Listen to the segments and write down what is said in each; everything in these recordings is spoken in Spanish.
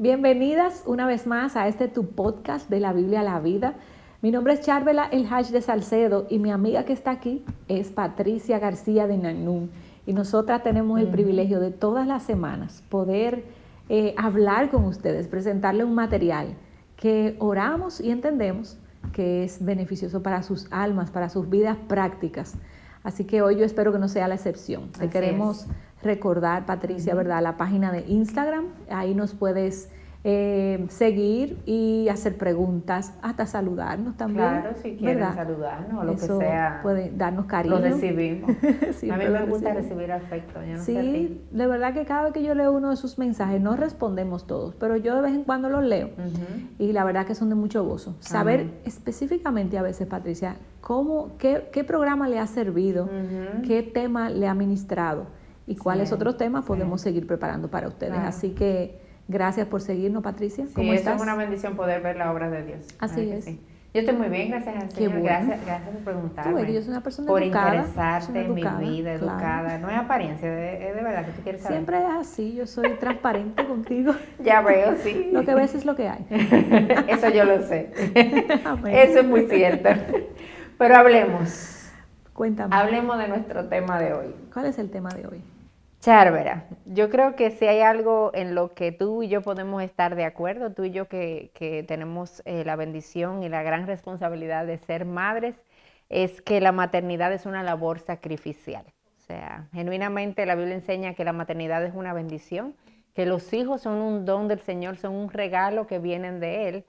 Bienvenidas una vez más a este tu podcast de la Biblia a la vida. Mi nombre es Charvela El Hash de Salcedo y mi amiga que está aquí es Patricia García de Nanún. Y nosotras tenemos el privilegio de todas las semanas poder eh, hablar con ustedes, presentarle un material que oramos y entendemos que es beneficioso para sus almas, para sus vidas prácticas. Así que hoy yo espero que no sea la excepción. Te queremos recordar, Patricia, ¿verdad? La página de Instagram, ahí nos puedes eh, seguir y hacer preguntas, hasta saludarnos también. Claro, si quieren saludarnos o lo que sea. Puede darnos cariño. Lo recibimos. a mí me gusta recibir afecto. sí, de verdad que cada vez que yo leo uno de sus mensajes, no respondemos todos, pero yo de vez en cuando los leo y la verdad que son de mucho gozo. Saber específicamente a veces, Patricia, cómo, qué, qué programa le ha servido, qué tema le ha ministrado y cuáles otros temas podemos seguir preparando para ustedes. Así que gracias por seguirnos, Patricia. ¿Cómo estás? es una bendición poder ver la obra de Dios. Así es. Yo estoy muy bien, gracias al Señor. Gracias, gracias por preguntarme. Tú yo soy una persona por educada. Por interesarte en mi vida, educada. No es apariencia, es de, verdad que tú quieres saber. Siempre es así, yo soy transparente contigo. Ya veo, sí. Lo que ves es lo que hay. Eso yo lo sé. Eso es muy cierto. Pero hablemos. Cuéntame. Hablemos de nuestro tema de hoy. ¿Cuál es el tema de hoy? Charvera, yo creo que si hay algo en lo que tú y yo podemos estar de acuerdo, tú y yo que, tenemos eh, la bendición y la gran responsabilidad de ser madres, es que la maternidad es una labor sacrificial. O sea, genuinamente la Biblia enseña que la maternidad es una bendición, que los hijos son un don del Señor, son un regalo que vienen de Él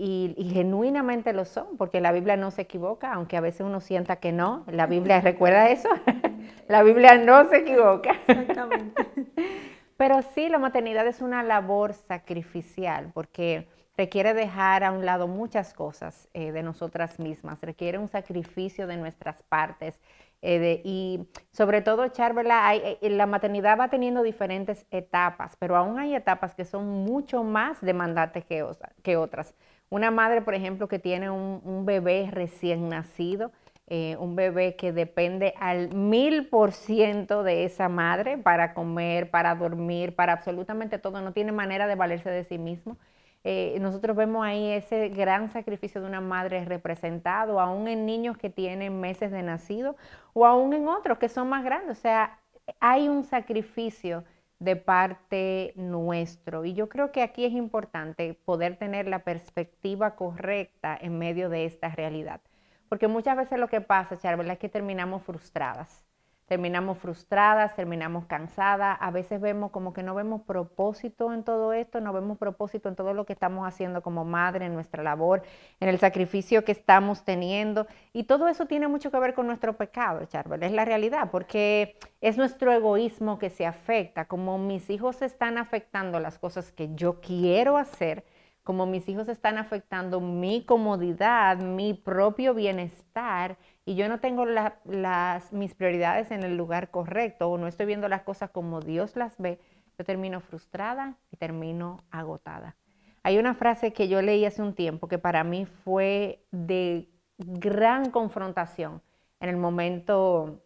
y, genuinamente lo son, porque la Biblia no se equivoca, aunque a veces uno sienta que no. La Biblia, ¿recuerda eso? la Biblia no se equivoca. Exactamente. Pero sí, la maternidad es una labor sacrificial, porque requiere dejar a un lado muchas cosas eh, de nosotras mismas, requiere un sacrificio de nuestras partes. Eh, y sobre todo, Charvela, eh, la maternidad va teniendo diferentes etapas, pero aún hay etapas que son mucho más demandantes que, que otras. Una madre, por ejemplo, que tiene un, bebé recién nacido, eh, un bebé que depende al mil por ciento de esa madre para comer, para dormir, para absolutamente todo, no tiene manera de valerse de sí mismo. Eh, nosotros vemos ahí ese gran sacrificio de una madre representado, aún en niños que tienen meses de nacido o aún en otros que son más grandes. O sea, hay un sacrificio de parte nuestro. Y yo creo que aquí es importante poder tener la perspectiva correcta en medio de esta realidad. Porque muchas veces lo que pasa, es que terminamos frustradas terminamos frustradas, terminamos cansadas, a veces vemos como que no vemos propósito en todo esto, no vemos propósito en todo lo que estamos haciendo como madre, en nuestra labor, en el sacrificio que estamos teniendo. Y todo eso tiene mucho que ver con nuestro pecado, Charbel, es la realidad, porque es nuestro egoísmo que se afecta, como mis hijos están afectando las cosas que yo quiero hacer, como mis hijos están afectando mi comodidad, mi propio bienestar, y yo no tengo las, mis prioridades en el lugar correcto o no estoy viendo las cosas como Dios las ve, yo termino frustrada y termino agotada. Hay una frase que yo leí hace un tiempo que para mí fue de gran confrontación en el momento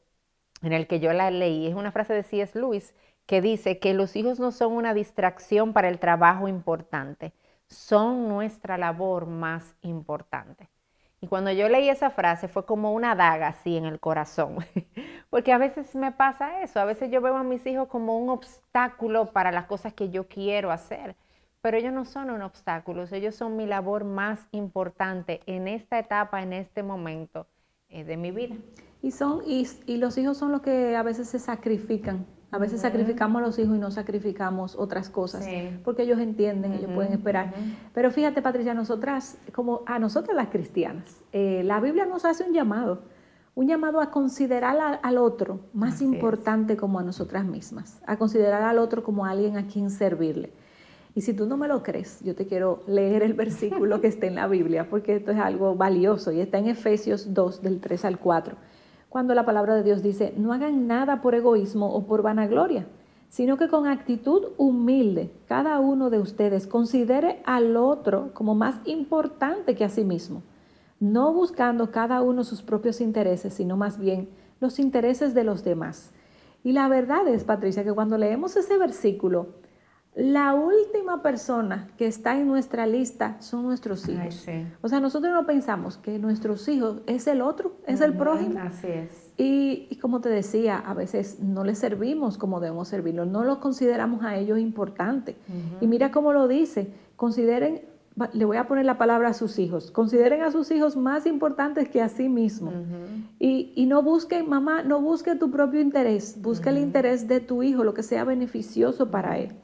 en el que yo la leí. Es una frase de C.S. Lewis que dice que los hijos no son una distracción para el trabajo importante, son nuestra labor más importante. Y cuando yo leí esa frase fue como una daga así en el corazón, porque a veces me pasa eso, a veces yo veo a mis hijos como un obstáculo para las cosas que yo quiero hacer, pero ellos no son un obstáculo, ellos son mi labor más importante en esta etapa, en este momento eh, de mi vida. Y, son, y, y los hijos son los que a veces se sacrifican a veces sacrificamos a los hijos y no sacrificamos otras cosas, porque ellos entienden, ellos pueden esperar. Pero fíjate, Patricia, nosotras, como a nosotras las cristianas, eh, la Biblia nos hace un llamado, un llamado a considerar al otro más importante como a nosotras mismas, a considerar al otro como alguien a quien servirle. Y si tú no me lo crees, yo te quiero leer el versículo que está en la Biblia, porque esto es algo valioso y está en Efesios 2, del 3 al 4 cuando la palabra de Dios dice, no hagan nada por egoísmo o por vanagloria, sino que con actitud humilde cada uno de ustedes considere al otro como más importante que a sí mismo, no buscando cada uno sus propios intereses, sino más bien los intereses de los demás. Y la verdad es, Patricia, que cuando leemos ese versículo, la última persona que está en nuestra lista son nuestros hijos. O sea, nosotros no pensamos que nuestros hijos es el otro, es el prójimo. Así es. Y, como te decía, a veces no les servimos como debemos servirlos, no los consideramos a ellos importantes. Y mira cómo lo dice, consideren, le voy a poner la palabra a sus hijos, consideren a sus hijos más importantes que a sí mismos. y, y, no busquen, mamá, no busque tu propio interés, busque el interés de tu hijo, lo que sea beneficioso para él.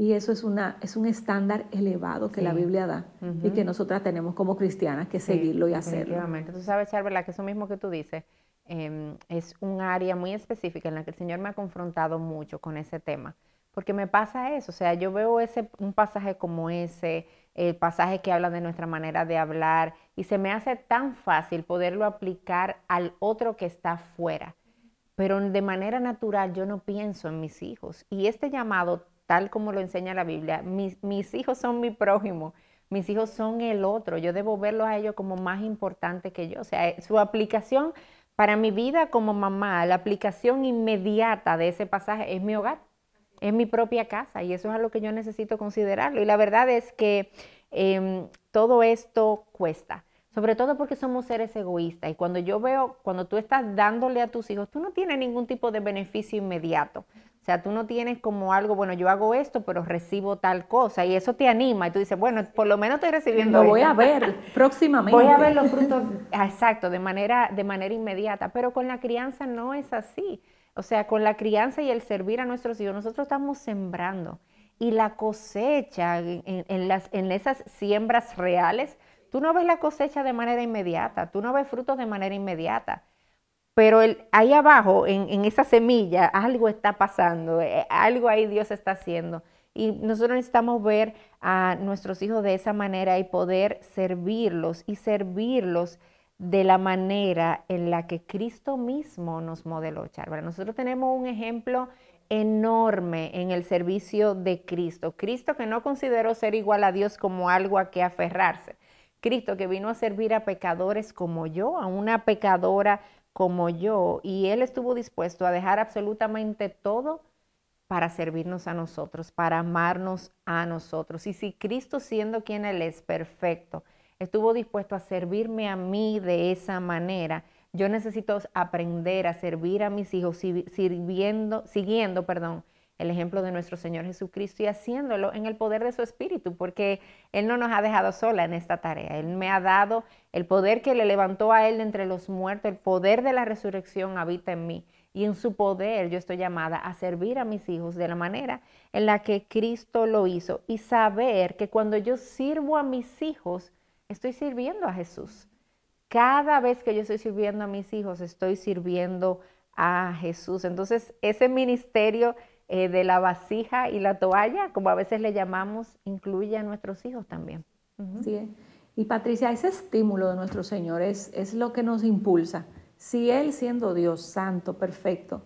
Y eso es, una, es un estándar elevado que la Biblia da y que nosotras tenemos como cristianas que seguirlo y hacerlo. Efectivamente. Tú sabes, Charvela, que eso mismo que tú dices em, es un área muy específica en la que el Señor me ha confrontado mucho con ese tema. Porque me pasa eso, o sea, yo veo ese, un pasaje como ese, el pasaje que habla de nuestra manera de hablar, y se me hace tan fácil poderlo aplicar al otro que está fuera. Pero de manera natural yo no pienso en mis hijos. Y este llamado tal como lo enseña la Biblia. Mis, hijos son mi prójimo, mis hijos son el otro. Yo debo verlos a ellos como más importante que yo. O sea, su aplicación para mi vida como mamá, la aplicación inmediata de ese pasaje es mi hogar, es mi propia casa y eso es algo que yo necesito considerarlo. Y la verdad es que em, todo esto cuesta. Sobre todo porque somos seres egoístas y cuando yo veo, cuando tú estás dándole a tus hijos, tú no tienes ningún tipo de beneficio inmediato. O sea, tú no tienes como algo, bueno, yo hago esto, pero recibo tal cosa y eso te anima y tú dices, bueno, por lo menos estoy recibiendo. Lo voy a ver próximamente. Voy a ver los frutos, exacto, de manera, de manera inmediata, pero con la crianza no es así. O sea, con la crianza y el servir a nuestros hijos, nosotros estamos sembrando y la cosecha en, las, en esas siembras reales, tú no ves la cosecha de manera inmediata, tú no ves frutos de manera inmediata pero ahí abajo, en, esa semilla, algo está pasando, eh, algo ahí Dios está haciendo. Y nosotros necesitamos ver a nuestros hijos de esa manera y poder servirlos y servirlos de la manera en la que Cristo mismo nos modeló, Charla. Nosotros tenemos un ejemplo enorme en el servicio de Cristo. Cristo que no consideró ser igual a Dios como algo a que aferrarse. Cristo que vino a servir a pecadores como yo, a una pecadora como yo, y Él estuvo dispuesto a dejar absolutamente todo para servirnos a nosotros, para amarnos a nosotros. Y si Cristo, siendo quien Él es, perfecto, estuvo dispuesto a servirme a mí de esa manera, yo necesito aprender a servir a mis hijos sirviendo, siguiendo, perdón, el ejemplo de nuestro Señor Jesucristo y haciéndolo en el poder de su Espíritu, porque Él no nos ha dejado sola en esta tarea. Él me ha dado el poder que le levantó a Él entre los muertos, el poder de la resurrección habita en mí. Y en su poder yo estoy llamada a servir a mis hijos de la manera en la que Cristo lo hizo y saber que cuando yo sirvo a mis hijos, estoy sirviendo a Jesús. Cada vez que yo estoy sirviendo a mis hijos, estoy sirviendo a Jesús. Entonces, ese ministerio eh, de la vasija y la toalla, como a veces le llamamos, incluye a nuestros hijos también. Sí. Y Patricia, ese estímulo de nuestro Señor es, es lo que nos impulsa. Si Él, siendo Dios santo, perfecto,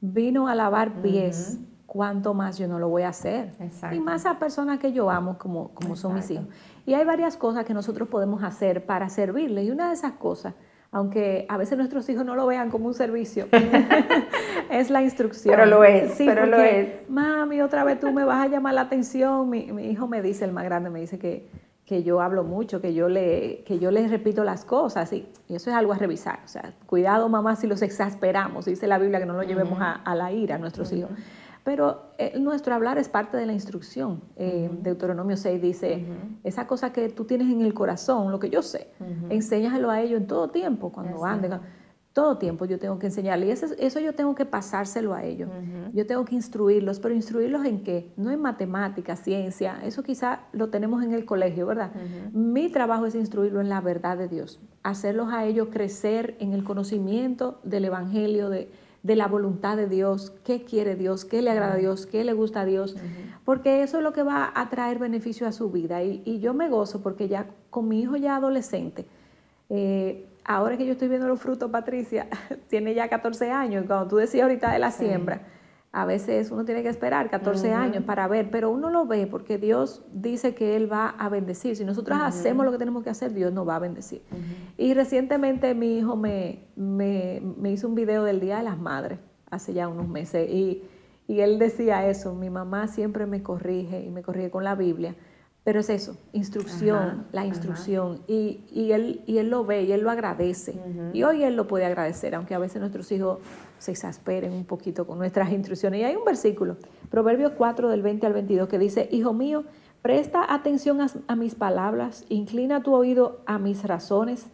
vino a lavar pies, ¿cuánto más yo no lo voy a hacer? Y más a personas que yo amo como, como son mis hijos. Y hay varias cosas que nosotros podemos hacer para servirle. Y una de esas cosas aunque a veces nuestros hijos no lo vean como un servicio, es la instrucción. Pero lo es, pero lo es. Mami, otra vez tú me vas a llamar la atención. Mi, hijo me dice, el más grande, me dice que, que yo hablo mucho, que yo, le, que yo les repito las cosas, y, eso es algo a revisar. O sea, cuidado mamá si los exasperamos, dice la Biblia que no lo llevemos a, la ira a nuestros hijos. Pero eh, nuestro hablar es parte de la instrucción. Eh, Deuteronomio 6 dice, esa cosa que tú tienes en el corazón, lo que yo sé, enséñaselo a ellos en todo tiempo, cuando anden. Todo tiempo yo tengo que enseñarles. Y eso, eso yo tengo que pasárselo a ellos. Yo tengo que instruirlos, pero instruirlos en qué? No en matemática, ciencia. Eso quizá lo tenemos en el colegio, ¿verdad? Mi trabajo es instruirlo en la verdad de Dios. Hacerlos a ellos crecer en el conocimiento del Evangelio, de, de la voluntad de Dios, qué quiere Dios, qué le agrada a Dios, qué le gusta a Dios, porque eso es lo que va a traer beneficio a su vida. Y, yo me gozo porque ya con mi hijo ya adolescente, eh, ahora que yo estoy viendo los frutos, Patricia, tiene ya 14 años, cuando tú decías ahorita de la siembra, a veces uno tiene que esperar 14 años para ver, pero uno lo ve porque Dios dice que Él va a bendecir. Si nosotros hacemos lo que tenemos que hacer, Dios nos va a bendecir. Y recientemente mi hijo me, me, hizo un video del Día de las Madres, hace ya unos meses, y, Y él decía eso, mi mamá siempre me corrige y me corrige con la Biblia, pero es eso, instrucción, la instrucción. Y, y, él, y él lo ve y él lo agradece. Y hoy él lo puede agradecer, aunque a veces nuestros hijos se exasperen un poquito con nuestras instrucciones. Y hay un versículo, Proverbios 4 del 20 al 22, que dice, Hijo mío, presta atención a, a mis palabras, inclina tu oído a mis razones,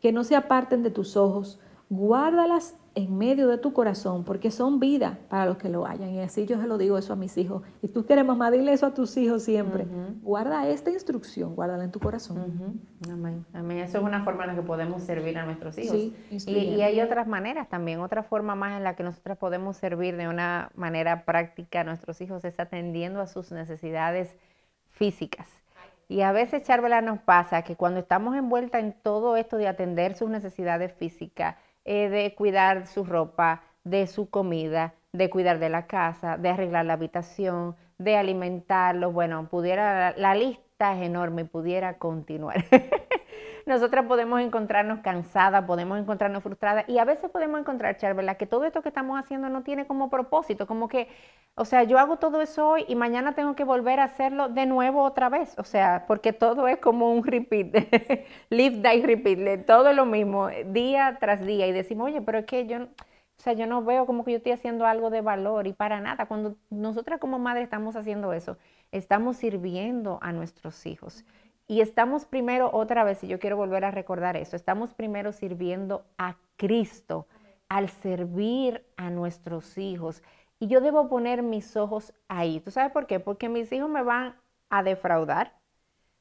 que no se aparten de tus ojos, guárdalas en medio de tu corazón, porque son vida para los que lo hayan. Y así yo se lo digo eso a mis hijos. Y tú quieres, mamá, dile eso a tus hijos siempre. Guarda esta instrucción, guárdala en tu corazón. Amén. Amén. Eso es una forma en la que podemos servir a nuestros hijos. y, y, hay otras maneras también. Otra forma más en la que nosotros podemos servir de una manera práctica a nuestros hijos es atendiendo a sus necesidades físicas. Y a veces, Charvela, nos pasa que cuando estamos envueltas en todo esto de atender sus necesidades físicas, eh, de cuidar su ropa, de su comida, de cuidar de la casa, de arreglar la habitación, de alimentarlos. Bueno, pudiera, la lista es enorme y pudiera continuar. nosotras podemos encontrarnos cansadas, podemos encontrarnos frustradas y a veces podemos encontrar, Charvela, que todo esto que estamos haciendo no tiene como propósito, como que, o sea, yo hago todo eso hoy y mañana tengo que volver a hacerlo de nuevo otra vez, o sea, porque todo es como un repeat, live, die, repeat, todo lo mismo, día tras día y decimos, oye, pero es que yo... O sea, yo no veo como que yo estoy haciendo algo de valor y para nada. Cuando nosotras como madre estamos haciendo eso, estamos sirviendo a nuestros hijos. Y estamos primero, otra vez, y yo quiero volver a recordar eso, estamos primero sirviendo a Cristo al servir a nuestros hijos. Y yo debo poner mis ojos ahí. ¿Tú sabes por qué? Porque mis hijos me van a defraudar,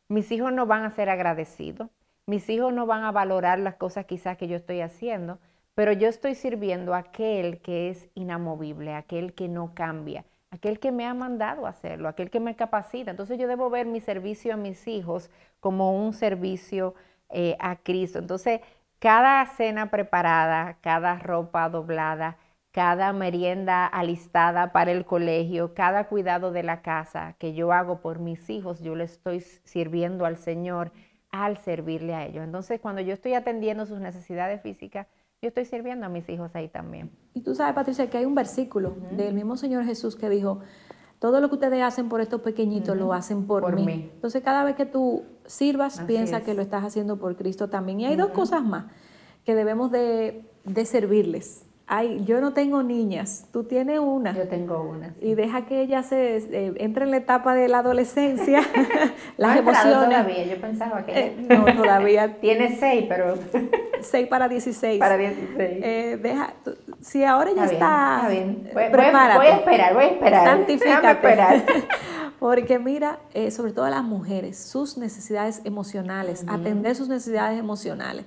mis hijos no van a ser agradecidos, mis hijos no van a valorar las cosas quizás que yo estoy haciendo, pero yo estoy sirviendo a aquel que es inamovible, aquel que no cambia, aquel que me ha mandado a hacerlo, aquel que me capacita. Entonces yo debo ver mi servicio a mis hijos como un servicio eh, a Cristo. Entonces, cada cena preparada, cada ropa doblada, cada merienda alistada para el colegio, cada cuidado de la casa que yo hago por mis hijos, yo le estoy sirviendo al Señor al servirle a ellos. Entonces, cuando yo estoy atendiendo sus necesidades físicas, yo estoy sirviendo a mis hijos ahí también. Y tú sabes, Patricia, que hay un versículo del mismo Señor Jesús que dijo, todo lo que ustedes hacen por estos pequeñitos lo hacen por, mí. Entonces, cada vez que tú sirvas, piensa que lo estás haciendo por Cristo también. Y hay dos cosas más que debemos de, de servirles Ay, yo no tengo niñas, tú tienes una. Yo tengo una. Y deja que ella se eh, entre en la etapa de la adolescencia, las emociones. todavía, yo pensaba que. Eh, no, todavía. Tiene seis, pero. seis para dieciséis. Para dieciséis. Eh, deja, si ahora ya está. está bien. Voy, voy, a esperar, voy a esperar. Santifícate. esperar. Porque mira, sobre todo las mujeres, sus necesidades emocionales, atender sus necesidades emocionales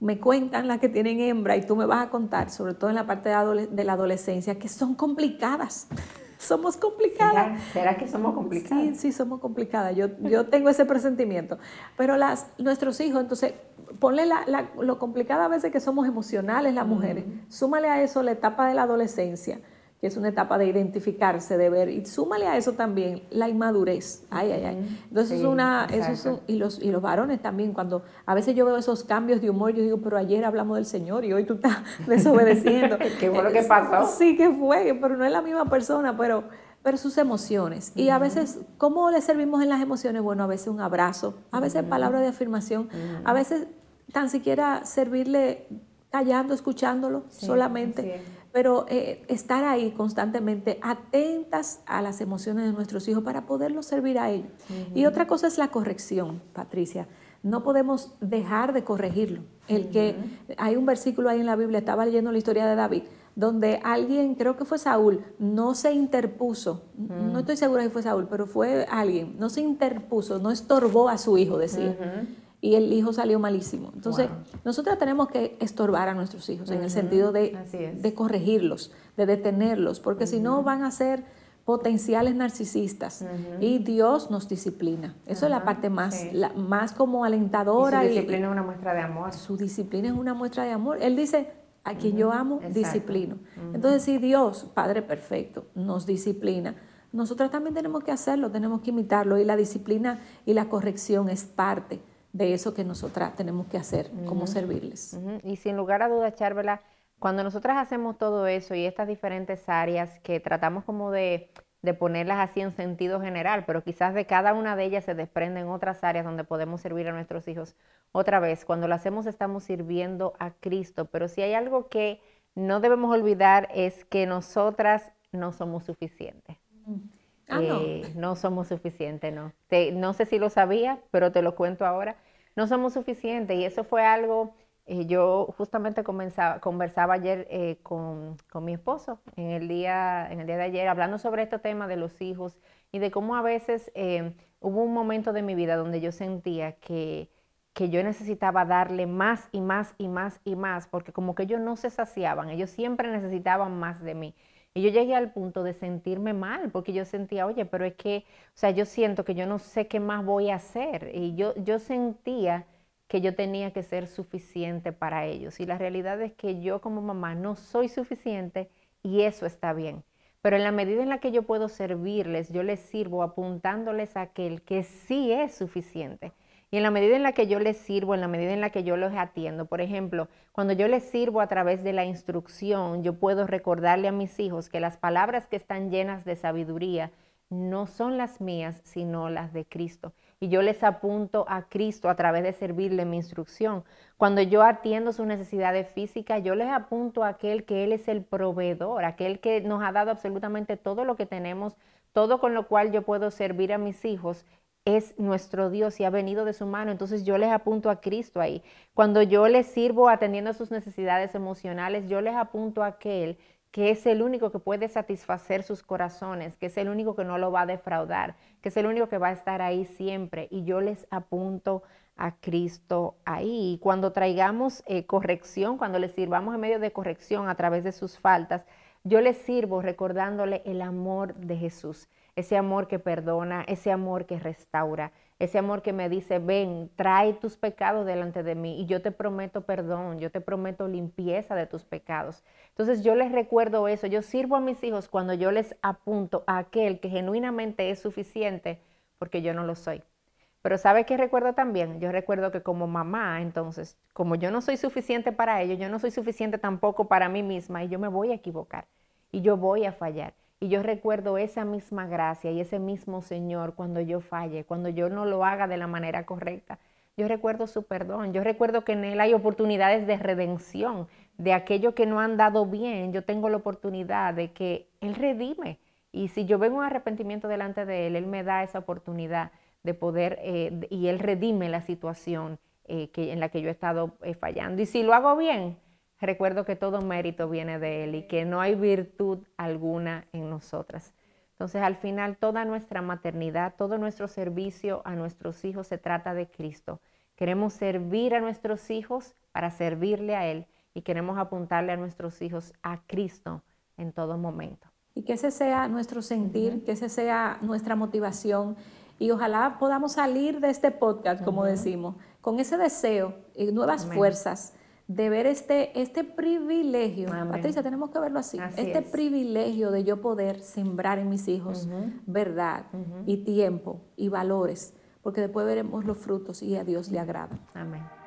me cuentan las que tienen hembra y tú me vas a contar, sobre todo en la parte de, la adolescencia, que son complicadas. somos complicadas. ¿Será, que somos complicadas? Sí, sí, somos complicadas. Yo, yo tengo ese presentimiento. Pero las, nuestros hijos, entonces, ponle lo complicada a veces que somos emocionales las mujeres. Súmale a eso la etapa de la adolescencia que es una etapa de identificarse, de ver, y súmale a eso también la inmadurez. Ay, ay, ay. Entonces, una, eso y, los, y los varones también, cuando a veces yo veo esos cambios de humor, yo digo, pero ayer hablamos del Señor y hoy tú estás desobedeciendo. ¿Qué fue lo que pasó? Sí, que fue, pero no es la misma persona, pero, pero sus emociones. Y a veces, ¿cómo le servimos en las emociones? Bueno, a veces un abrazo, a veces palabras de afirmación, a veces tan siquiera servirle callando, escuchándolo solamente pero eh, estar ahí constantemente atentas a las emociones de nuestros hijos para poderlos servir a ellos. Y otra cosa es la corrección, Patricia. No podemos dejar de corregirlo. El que hay un versículo ahí en la Biblia, estaba leyendo la historia de David, donde alguien, creo que fue Saúl, no se interpuso, no estoy segura si fue Saúl, pero fue alguien, no se interpuso, no estorbó a su hijo, decía y el hijo salió malísimo. Entonces, nosotros tenemos que estorbar a nuestros hijos en el sentido de, de, corregirlos, de detenerlos, porque si no van a ser potenciales narcisistas y Dios nos disciplina. Eso es la parte más, más como alentadora. Y su disciplina es una muestra de amor. Su disciplina es una muestra de amor. Él dice, a quien yo amo, disciplino. Entonces, si Dios, Padre perfecto, nos disciplina, nosotros también tenemos que hacerlo, tenemos que imitarlo y la disciplina y la corrección es parte de eso que nosotras tenemos que hacer, como servirles. Y sin lugar a dudas, Charvela, Cuando nosotras hacemos todo eso y estas diferentes áreas que tratamos como de, de ponerlas así en sentido general, pero quizás de cada una de ellas se desprenden otras áreas donde podemos servir a nuestros hijos. Otra vez, cuando lo hacemos estamos sirviendo a Cristo, pero si hay algo que no debemos olvidar es que nosotras no somos suficientes. Ah, no. Eh, no somos suficientes, no. no sé si lo sabía, pero te lo cuento ahora. No somos suficientes y eso fue algo, eh, yo justamente conversaba ayer eh, con, mi esposo en el, día, en el día de ayer, hablando sobre este tema de los hijos y de cómo a veces hubo un momento de mi vida donde yo sentía que, que yo necesitaba darle más y más y más y más, porque como que ellos no se saciaban, ellos siempre necesitaban más de mí. Y yo llegué al punto de sentirme mal, porque yo sentía, oye, pero es que, o sea, yo siento que yo no sé qué más voy a hacer. Y yo, yo sentía que yo tenía que ser suficiente para ellos. Y la realidad es que yo como mamá no soy suficiente y eso está bien. Pero en la medida en la que yo puedo servirles, yo les sirvo apuntándoles a aquel que sí es suficiente. Y en la medida en la que yo les sirvo, en la medida en la que yo los atiendo, por ejemplo, cuando yo les sirvo a través de la instrucción, yo puedo recordarle a mis hijos que las palabras que están llenas de sabiduría no son las mías, sino las de Cristo. Y yo les apunto a Cristo a través de servirle mi instrucción. Cuando yo atiendo sus necesidades físicas, yo les apunto a aquel que Él es el proveedor, aquel que nos ha dado absolutamente todo lo que tenemos, todo con lo cual yo puedo servir a mis hijos es nuestro Dios y ha venido de su mano. Entonces yo les apunto a Cristo ahí. Cuando yo les sirvo atendiendo a sus necesidades emocionales, yo les apunto a aquel que es el único que puede satisfacer sus corazones, que es el único que no lo va a defraudar, que es el único que va a estar ahí siempre. Y yo les apunto a Cristo ahí. Y cuando traigamos eh, corrección, cuando les sirvamos en medio de corrección a través de sus faltas, yo les sirvo recordándole el amor de Jesús ese amor que perdona, ese amor que restaura, ese amor que me dice, ven, trae tus pecados delante de mí y yo te prometo perdón, yo te prometo limpieza de tus pecados. Entonces yo les recuerdo eso, yo sirvo a mis hijos cuando yo les apunto a aquel que genuinamente es suficiente porque yo no lo soy. Pero ¿sabe qué recuerdo también? Yo recuerdo que como mamá, entonces, como yo no soy suficiente para ellos, yo no soy suficiente tampoco para mí misma y yo me voy a equivocar y yo voy a fallar. Y yo recuerdo esa misma gracia y ese mismo Señor cuando yo falle, cuando yo no lo haga de la manera correcta. Yo recuerdo su perdón, yo recuerdo que en Él hay oportunidades de redención, de aquello que no han dado bien, yo tengo la oportunidad de que Él redime. Y si yo vengo un arrepentimiento delante de Él, Él me da esa oportunidad de poder, eh, y Él redime la situación eh, que, en la que yo he estado eh, fallando. Y si lo hago bien, recuerdo que todo mérito viene de Él y que no hay virtud alguna en nosotras. Entonces, al final, toda nuestra maternidad, todo nuestro servicio a nuestros hijos se trata de Cristo. Queremos servir a nuestros hijos para servirle a Él y queremos apuntarle a nuestros hijos a Cristo en todo momento. Y que ese sea nuestro sentir, que ese sea nuestra motivación. Y ojalá podamos salir de este podcast, como decimos, con ese deseo y nuevas fuerzas de ver este, este privilegio, Patricia, tenemos que verlo así, este privilegio de yo poder sembrar en mis hijos verdad y tiempo y valores, porque después veremos los frutos y a Dios le agrada. Amén.